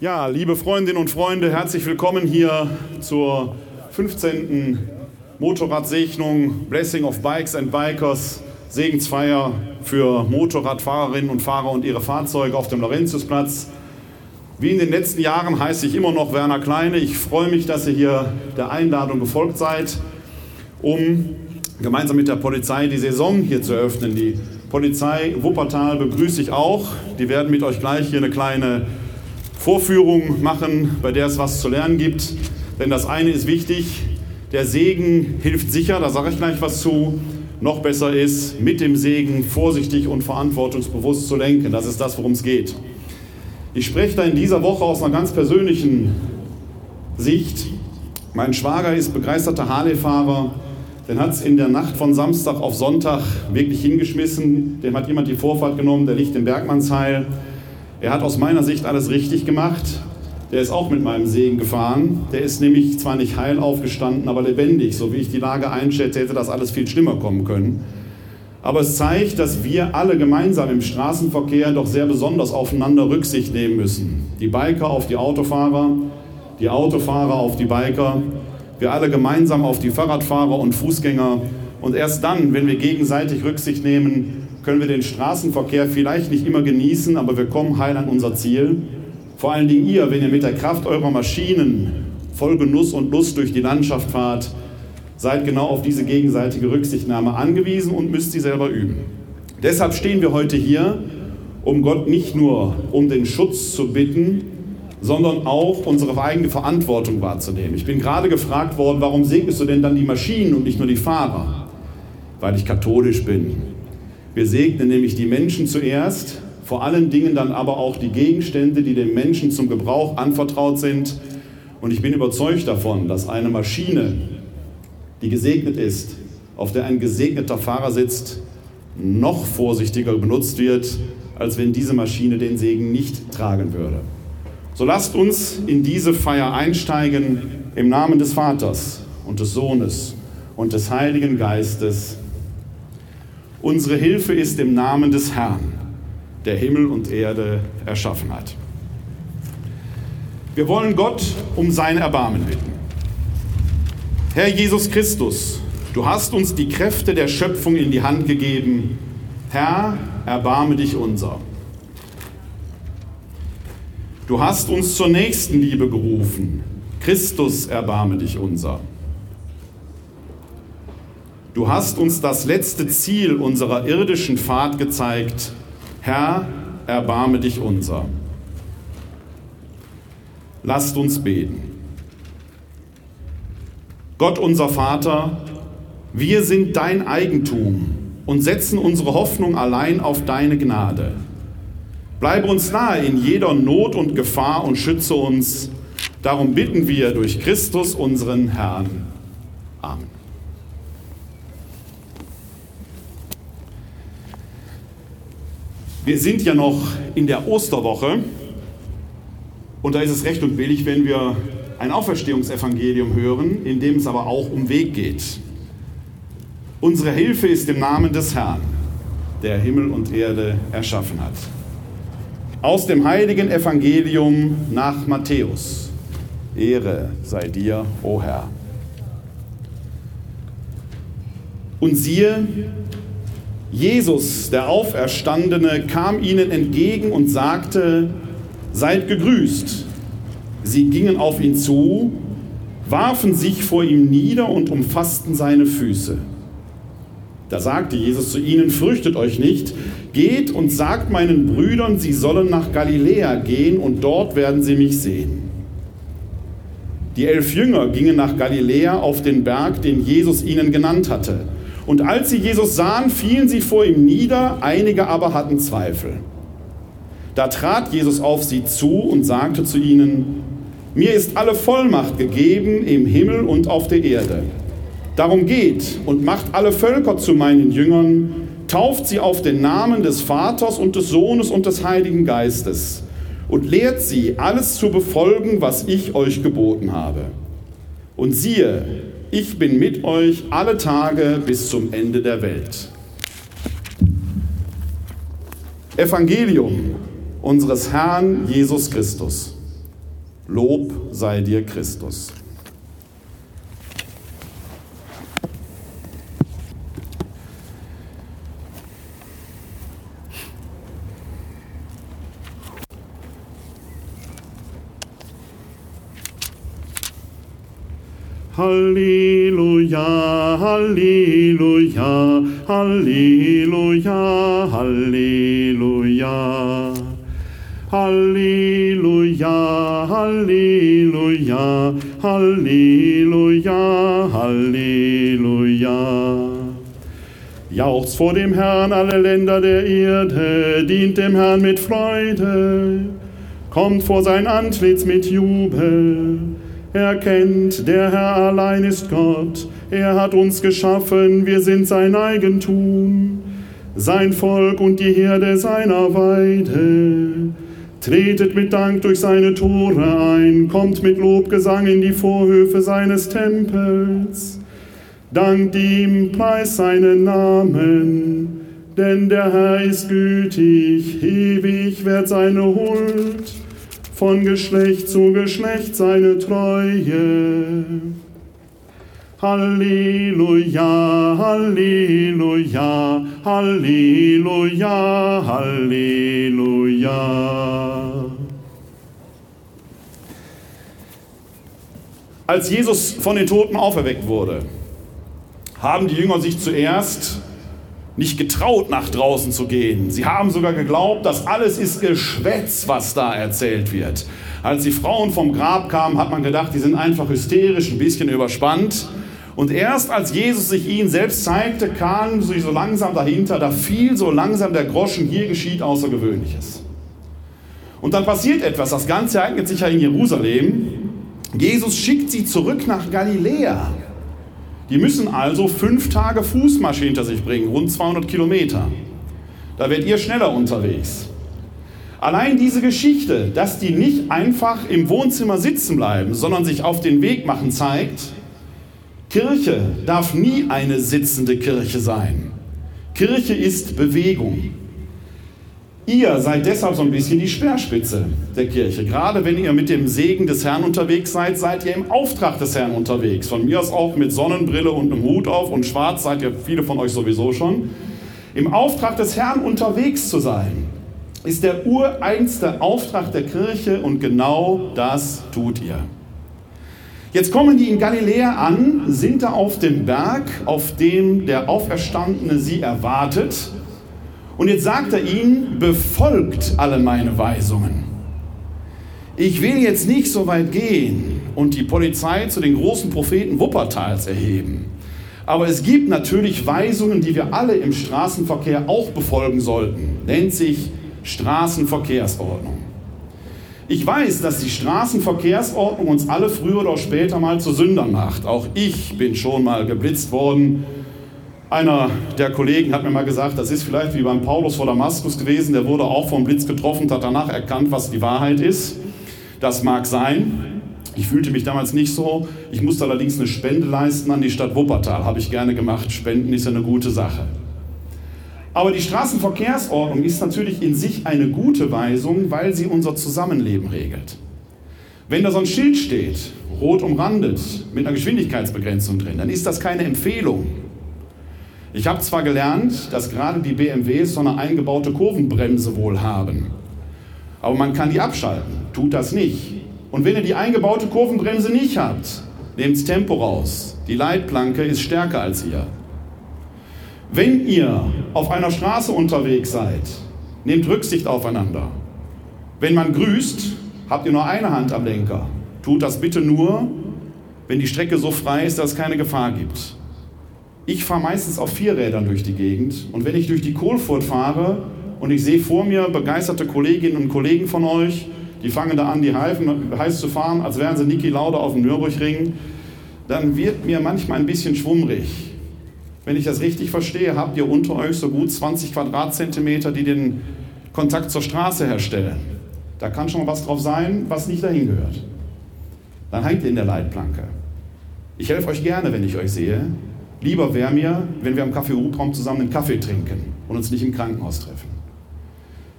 Ja, liebe Freundinnen und Freunde, herzlich willkommen hier zur 15. Motorradsegnung Blessing of Bikes and Bikers, Segensfeier für Motorradfahrerinnen und Fahrer und ihre Fahrzeuge auf dem Laurentiusplatz. Wie in den letzten Jahren heiße ich immer noch Werner Kleine. Ich freue mich, dass ihr hier der Einladung gefolgt seid, um gemeinsam mit der Polizei die Saison hier zu eröffnen. Die Polizei Wuppertal begrüße ich auch. Die werden mit euch gleich hier eine kleine Vorführung machen, bei der es was zu lernen gibt. Denn das eine ist wichtig, der Segen hilft sicher, da sage ich gleich was zu. Noch besser ist, mit dem Segen vorsichtig und verantwortungsbewusst zu lenken. Das ist das, worum es geht. Ich spreche da in dieser Woche aus einer ganz persönlichen Sicht. Mein Schwager ist begeisterter Harley-Fahrer. Den hat es in der Nacht von Samstag auf Sonntag wirklich hingeschmissen. Dem hat jemand die Vorfahrt genommen, der liegt im Bergmannsheil. Er hat aus meiner Sicht alles richtig gemacht. Der ist auch mit meinem Segen gefahren. Der ist nämlich zwar nicht heil aufgestanden, aber lebendig. So wie ich die Lage einschätze, hätte das alles viel schlimmer kommen können. Aber es zeigt, dass wir alle gemeinsam im Straßenverkehr doch sehr besonders aufeinander Rücksicht nehmen müssen. Die Biker auf die Autofahrer, die Autofahrer auf die Biker, wir alle gemeinsam auf die Fahrradfahrer und Fußgänger. Und erst dann, wenn wir gegenseitig Rücksicht nehmen, können wir den Straßenverkehr vielleicht nicht immer genießen, aber wir kommen heil an unser Ziel. Vor allen Dingen ihr, wenn ihr mit der Kraft eurer Maschinen voll Genuss und Lust durch die Landschaft fahrt, seid genau auf diese gegenseitige Rücksichtnahme angewiesen und müsst sie selber üben. Deshalb stehen wir heute hier, um Gott nicht nur um den Schutz zu bitten, sondern auch unsere eigene Verantwortung wahrzunehmen. Ich bin gerade gefragt worden, warum segnest du denn dann die Maschinen und nicht nur die Fahrer? Weil ich katholisch bin. Wir segnen nämlich die Menschen zuerst, vor allen Dingen dann aber auch die Gegenstände, die dem Menschen zum Gebrauch anvertraut sind. Und ich bin überzeugt davon, dass eine Maschine, die gesegnet ist, auf der ein gesegneter Fahrer sitzt, noch vorsichtiger benutzt wird, als wenn diese Maschine den Segen nicht tragen würde. So lasst uns in diese Feier einsteigen im Namen des Vaters und des Sohnes und des Heiligen Geistes. Unsere Hilfe ist im Namen des Herrn, der Himmel und Erde erschaffen hat. Wir wollen Gott um sein Erbarmen bitten. Herr Jesus Christus, du hast uns die Kräfte der Schöpfung in die Hand gegeben. Herr, erbarme dich unser. Du hast uns zur Nächstenliebe gerufen. Christus, erbarme dich unser. Du hast uns das letzte Ziel unserer irdischen Fahrt gezeigt. Herr, erbarme dich unser. Lasst uns beten. Gott unser Vater, wir sind dein Eigentum und setzen unsere Hoffnung allein auf deine Gnade. Bleibe uns nahe in jeder Not und Gefahr und schütze uns. Darum bitten wir durch Christus unseren Herrn. Amen. Wir sind ja noch in der Osterwoche und da ist es recht und billig, wenn wir ein Auferstehungsevangelium hören, in dem es aber auch um Weg geht. Unsere Hilfe ist im Namen des Herrn, der Himmel und Erde erschaffen hat. Aus dem heiligen Evangelium nach Matthäus. Ehre sei dir, o Herr. Und siehe, Jesus, der Auferstandene, kam ihnen entgegen und sagte, seid gegrüßt. Sie gingen auf ihn zu, warfen sich vor ihm nieder und umfassten seine Füße. Da sagte Jesus zu ihnen, fürchtet euch nicht, geht und sagt meinen Brüdern, sie sollen nach Galiläa gehen und dort werden sie mich sehen. Die elf Jünger gingen nach Galiläa auf den Berg, den Jesus ihnen genannt hatte. Und als sie Jesus sahen, fielen sie vor ihm nieder, einige aber hatten Zweifel. Da trat Jesus auf sie zu und sagte zu ihnen, mir ist alle Vollmacht gegeben im Himmel und auf der Erde. Darum geht und macht alle Völker zu meinen Jüngern, tauft sie auf den Namen des Vaters und des Sohnes und des Heiligen Geistes und lehrt sie, alles zu befolgen, was ich euch geboten habe. Und siehe, ich bin mit euch alle Tage bis zum Ende der Welt. Evangelium unseres Herrn Jesus Christus. Lob sei dir Christus. Halleluja, Halleluja, Halleluja, Halleluja. Halleluja, Halleluja, Halleluja, Halleluja. Jauchzt vor dem Herrn alle Länder der Erde, dient dem Herrn mit Freude, kommt vor sein Antlitz mit Jubel. Erkennt, der Herr allein ist Gott, er hat uns geschaffen, wir sind sein Eigentum, sein Volk und die Herde seiner Weide. Tretet mit Dank durch seine Tore ein, kommt mit Lobgesang in die Vorhöfe seines Tempels. Dankt ihm, preis seinen Namen, denn der Herr ist gütig, ewig wird seine Huld von Geschlecht zu Geschlecht seine Treue. Halleluja, Halleluja, Halleluja, Halleluja. Als Jesus von den Toten auferweckt wurde, haben die Jünger sich zuerst nicht getraut, nach draußen zu gehen. Sie haben sogar geglaubt, dass alles ist Geschwätz, was da erzählt wird. Als die Frauen vom Grab kamen, hat man gedacht, die sind einfach hysterisch, ein bisschen überspannt. Und erst als Jesus sich ihnen selbst zeigte, kamen sie so langsam dahinter, da fiel so langsam der Groschen, hier geschieht Außergewöhnliches. Und dann passiert etwas, das Ganze ereignet sich ja in Jerusalem. Jesus schickt sie zurück nach Galiläa. Die müssen also fünf Tage Fußmarsch hinter sich bringen, rund 200 Kilometer. Da werdet ihr schneller unterwegs. Allein diese Geschichte, dass die nicht einfach im Wohnzimmer sitzen bleiben, sondern sich auf den Weg machen, zeigt, Kirche darf nie eine sitzende Kirche sein. Kirche ist Bewegung. Ihr seid deshalb so ein bisschen die Speerspitze der Kirche. Gerade wenn ihr mit dem Segen des Herrn unterwegs seid, seid ihr im Auftrag des Herrn unterwegs. Von mir aus auch mit Sonnenbrille und einem Hut auf und schwarz seid ihr viele von euch sowieso schon. Im Auftrag des Herrn unterwegs zu sein, ist der ureigenste Auftrag der Kirche und genau das tut ihr. Jetzt kommen die in Galiläa an, sind da auf dem Berg, auf dem der Auferstandene sie erwartet und jetzt sagt er ihnen, befolgt alle meine Weisungen. Ich will jetzt nicht so weit gehen und die Polizei zu den großen Propheten Wuppertals erheben. Aber es gibt natürlich Weisungen, die wir alle im Straßenverkehr auch befolgen sollten. Nennt sich Straßenverkehrsordnung. Ich weiß, dass die Straßenverkehrsordnung uns alle früher oder später mal zu Sündern macht. Auch ich bin schon mal geblitzt worden einer der Kollegen hat mir mal gesagt, das ist vielleicht wie beim Paulus vor Damaskus gewesen, der wurde auch vom Blitz getroffen und hat danach erkannt, was die Wahrheit ist. Das mag sein. Ich fühlte mich damals nicht so. Ich musste allerdings eine Spende leisten an die Stadt Wuppertal. Habe ich gerne gemacht. Spenden ist ja eine gute Sache. Aber die Straßenverkehrsordnung ist natürlich in sich eine gute Weisung, weil sie unser Zusammenleben regelt. Wenn da so ein Schild steht, rot umrandet, mit einer Geschwindigkeitsbegrenzung drin, dann ist das keine Empfehlung, ich habe zwar gelernt, dass gerade die BMWs so eine eingebaute Kurvenbremse wohl haben, aber man kann die abschalten. Tut das nicht. Und wenn ihr die eingebaute Kurvenbremse nicht habt, nehmt Tempo raus. Die Leitplanke ist stärker als ihr. Wenn ihr auf einer Straße unterwegs seid, nehmt Rücksicht aufeinander. Wenn man grüßt, habt ihr nur eine Hand am Lenker. Tut das bitte nur, wenn die Strecke so frei ist, dass es keine Gefahr gibt. Ich fahre meistens auf Vierrädern durch die Gegend und wenn ich durch die Kohlfurt fahre und ich sehe vor mir begeisterte Kolleginnen und Kollegen von euch, die fangen da an, die Reifen heiß zu fahren, als wären sie Niki Lauda auf dem Nürburgring, dann wird mir manchmal ein bisschen schwummrig. Wenn ich das richtig verstehe, habt ihr unter euch so gut 20 Quadratzentimeter, die den Kontakt zur Straße herstellen. Da kann schon was drauf sein, was nicht dahin gehört. Dann hängt ihr in der Leitplanke. Ich helfe euch gerne, wenn ich euch sehe, Lieber wäre mir, wenn wir am Kaffee-Hubraum zusammen einen Kaffee trinken und uns nicht im Krankenhaus treffen.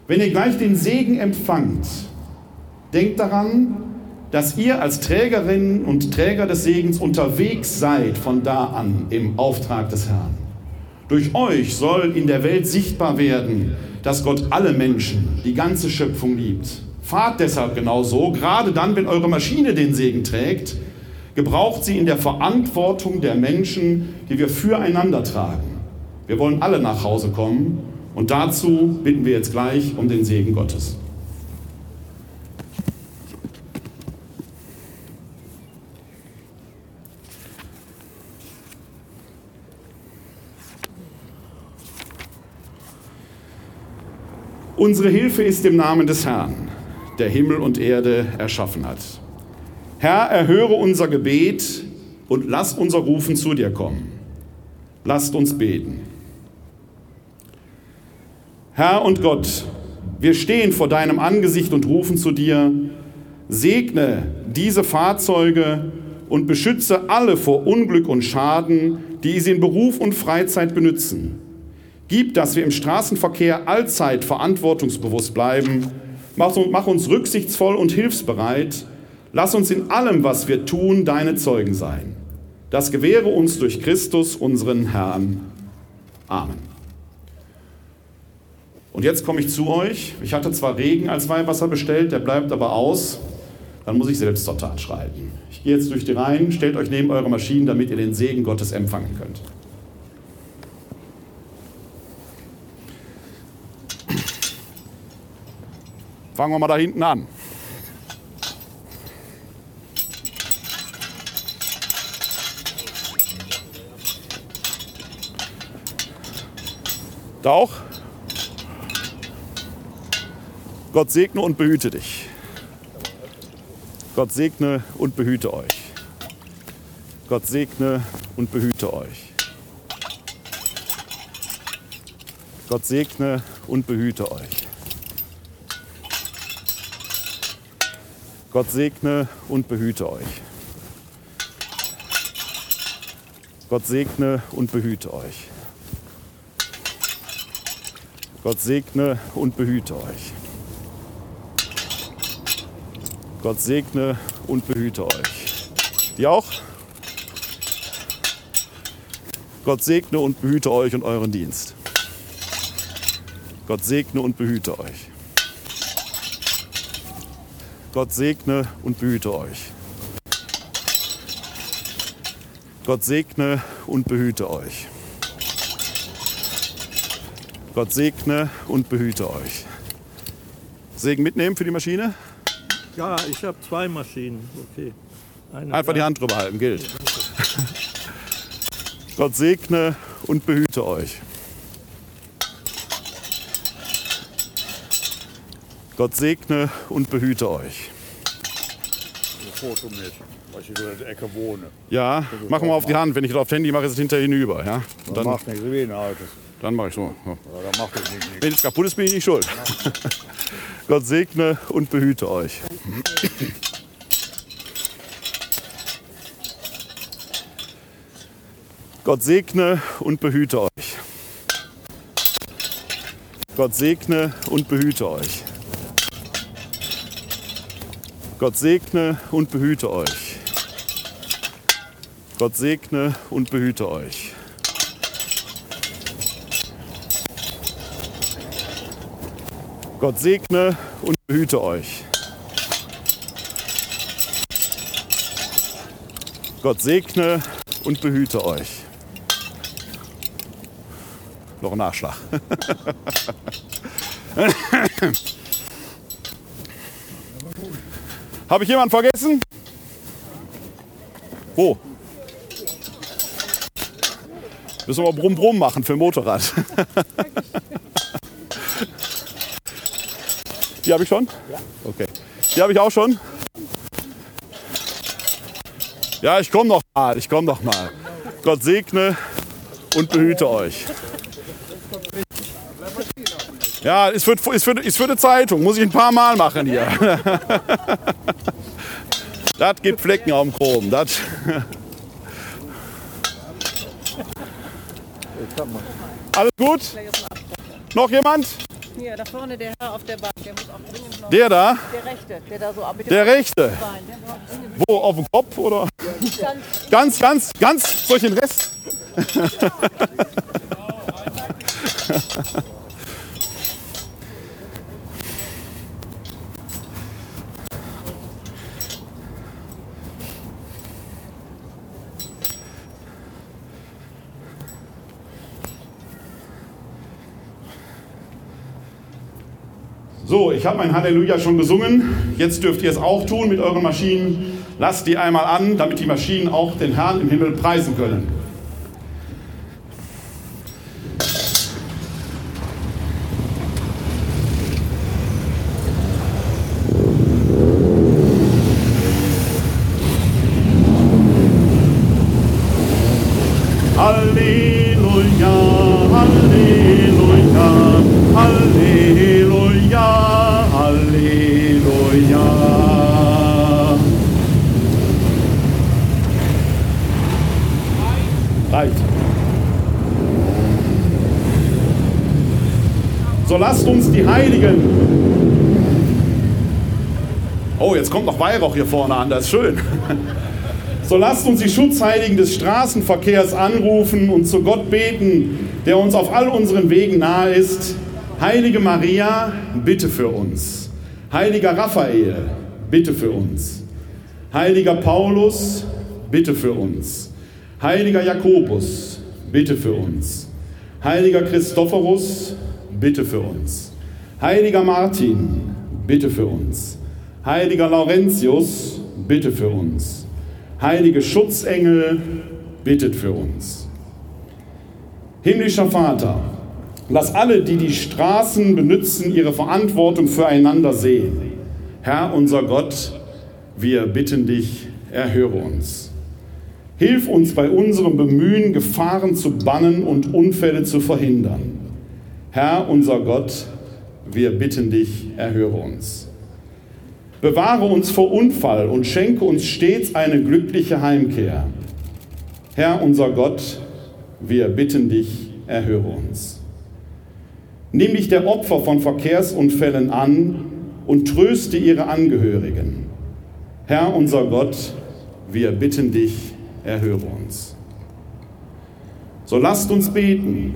Wenn ihr gleich den Segen empfangt, denkt daran, dass ihr als Trägerinnen und Träger des Segens unterwegs seid von da an im Auftrag des Herrn. Durch euch soll in der Welt sichtbar werden, dass Gott alle Menschen, die ganze Schöpfung liebt. Fahrt deshalb genauso, gerade dann, wenn eure Maschine den Segen trägt, gebraucht sie in der Verantwortung der Menschen, die wir füreinander tragen. Wir wollen alle nach Hause kommen und dazu bitten wir jetzt gleich um den Segen Gottes. Unsere Hilfe ist im Namen des Herrn, der Himmel und Erde erschaffen hat. Herr, erhöre unser Gebet und lass unser Rufen zu dir kommen. Lasst uns beten. Herr und Gott, wir stehen vor deinem Angesicht und rufen zu dir, segne diese Fahrzeuge und beschütze alle vor Unglück und Schaden, die sie in Beruf und Freizeit benützen. Gib, dass wir im Straßenverkehr allzeit verantwortungsbewusst bleiben. Mach uns rücksichtsvoll und hilfsbereit. Lass uns in allem, was wir tun, deine Zeugen sein. Das gewähre uns durch Christus, unseren Herrn. Amen. Und jetzt komme ich zu euch. Ich hatte zwar Regen als Weihwasser bestellt, der bleibt aber aus. Dann muss ich selbst zur Tat schreiten. Ich gehe jetzt durch die Reihen, stellt euch neben eure Maschinen, damit ihr den Segen Gottes empfangen könnt. Fangen wir mal da hinten an. Da auch. Gott segne und behüte dich. Gott segne und behüte euch. Gott segne und behüte euch. Gott segne und behüte euch. Gott segne und behüte euch. Gott segne und behüte euch. Gott segne und behüte euch. Gott segne und behüte euch. Die auch? Gott segne und behüte euch und euren Dienst. Gott segne und behüte euch. Gott segne und behüte euch. Gott segne und behüte euch. Gott segne und behüte euch. Segen mitnehmen für die Maschine? Ja, ich habe zwei Maschinen. Okay. Eine Einfach die Hand drüber halten, gilt. Gott segne und behüte euch. Gott segne und behüte euch. Foto mit, weil ich hier in der Ecke wohne. Ja, mach mal auf die Hand. Wenn ich das auf Handy mache, ist es hinterher hinüber. Ja? Und dann macht nichts wie ein altes. Dann mache ich so. Ja. Wenn es kaputt ist, bin ich nicht schuld. Gott segne und behüte euch. Gott segne und behüte euch. Gott segne und behüte euch. Gott segne und behüte euch. Gott segne und behüte euch. Gott segne und behüte euch. Gott segne und behüte euch. Noch ein Nachschlag. Habe ich jemanden vergessen? Wo? Müssen wir Brumm Brumm machen für Motorrad. Die habe ich schon? Ja. Okay. Die habe ich auch schon? Ja, ich komme noch mal. Ich komme noch mal. Gott segne und behüte euch. Ja, ist für, ist, für, ist für eine Zeitung. Muss ich ein paar Mal machen hier. Das gibt Flecken auf dem Chrom. Das. Alles gut? Noch jemand? Hier, da vorne der Herr auf der Bank, der muss auch dringend noch. Der da? Der rechte, der da so ab mit dem Der rechte. Bein, der Wo, auf dem Kopf oder? ganz Ganz, ganz, ganz, ich den Rest? So, ich habe mein Halleluja schon gesungen. Jetzt dürft ihr es auch tun mit euren Maschinen. Lasst die einmal an, damit die Maschinen auch den Herrn im Himmel preisen können. Halleluja, Halleluja, Halleluja, Halleluja. Reicht. So lasst uns die Heiligen. Oh, jetzt kommt noch Weihrauch hier vorne an, das ist schön. So lasst uns die Schutzheiligen des Straßenverkehrs anrufen und zu Gott beten, der uns auf all unseren Wegen nahe ist. Heilige Maria, bitte für uns. Heiliger Raphael, bitte für uns. Heiliger Paulus, bitte für uns. Heiliger Jakobus, bitte für uns. Heiliger Christophorus, bitte für uns. Heiliger Martin, bitte für uns. Heiliger Laurentius, bitte für uns. Heilige Schutzengel, bittet für uns. Himmlischer Vater, lass alle, die die Straßen benutzen, ihre Verantwortung füreinander sehen. Herr unser Gott, wir bitten dich, erhöre uns. Hilf uns bei unserem Bemühen, Gefahren zu bannen und Unfälle zu verhindern. Herr unser Gott, wir bitten dich, erhöre uns. Bewahre uns vor Unfall und schenke uns stets eine glückliche Heimkehr. Herr unser Gott, wir bitten dich, erhöre uns. Nimm dich der Opfer von Verkehrsunfällen an und tröste ihre Angehörigen. Herr unser Gott, wir bitten dich, erhöre uns. So lasst uns beten,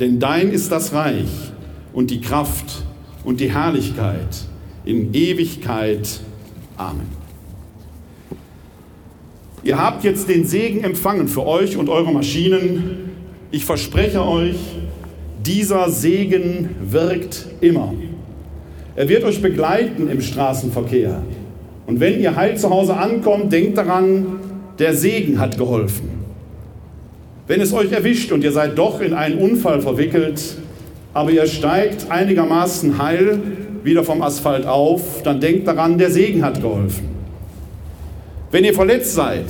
Denn dein ist das Reich und die Kraft und die Herrlichkeit in Ewigkeit. Amen. Ihr habt jetzt den Segen empfangen für euch und eure Maschinen. Ich verspreche euch, dieser Segen wirkt immer. Er wird euch begleiten im Straßenverkehr. Und wenn ihr heil zu Hause ankommt, denkt daran, der Segen hat geholfen. Wenn es euch erwischt und ihr seid doch in einen Unfall verwickelt, aber ihr steigt einigermaßen heil wieder vom Asphalt auf, dann denkt daran, der Segen hat geholfen. Wenn ihr verletzt seid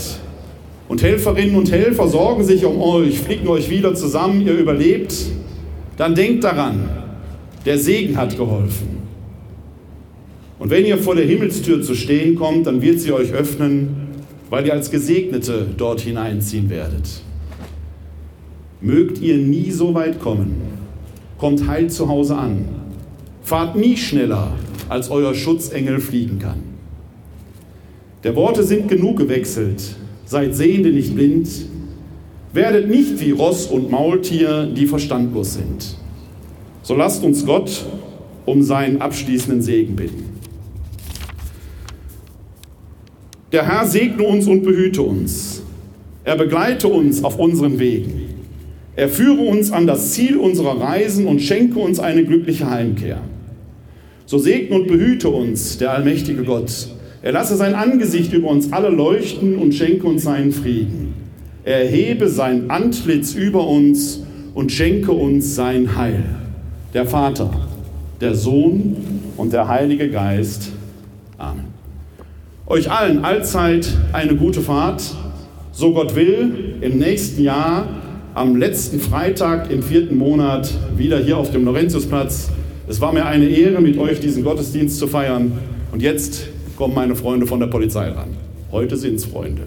und Helferinnen und Helfer sorgen sich um euch, flicken euch wieder zusammen, ihr überlebt, dann denkt daran, der Segen hat geholfen. Und wenn ihr vor der Himmelstür zu stehen kommt, dann wird sie euch öffnen, weil ihr als Gesegnete dort hineinziehen werdet. Mögt ihr nie so weit kommen, kommt heil zu Hause an, fahrt nie schneller, als euer Schutzengel fliegen kann. Der Worte sind genug gewechselt, seid Sehende nicht blind, werdet nicht wie Ross und Maultier, die verstandlos sind. So lasst uns Gott um seinen abschließenden Segen bitten. Der Herr segne uns und behüte uns. Er begleite uns auf unseren Wegen. Er führe uns an das Ziel unserer Reisen und schenke uns eine glückliche Heimkehr. So segne und behüte uns der allmächtige Gott. Er lasse sein Angesicht über uns alle leuchten und schenke uns seinen Frieden. Er erhebe sein Antlitz über uns und schenke uns sein Heil. Der Vater der Sohn und der Heilige Geist. Amen. Euch allen allzeit eine gute Fahrt, so Gott will, im nächsten Jahr am letzten Freitag im vierten Monat wieder hier auf dem Laurentiusplatz. Es war mir eine Ehre, mit euch diesen Gottesdienst zu feiern. Und jetzt kommen meine Freunde von der Polizei ran. Heute sind es Freunde.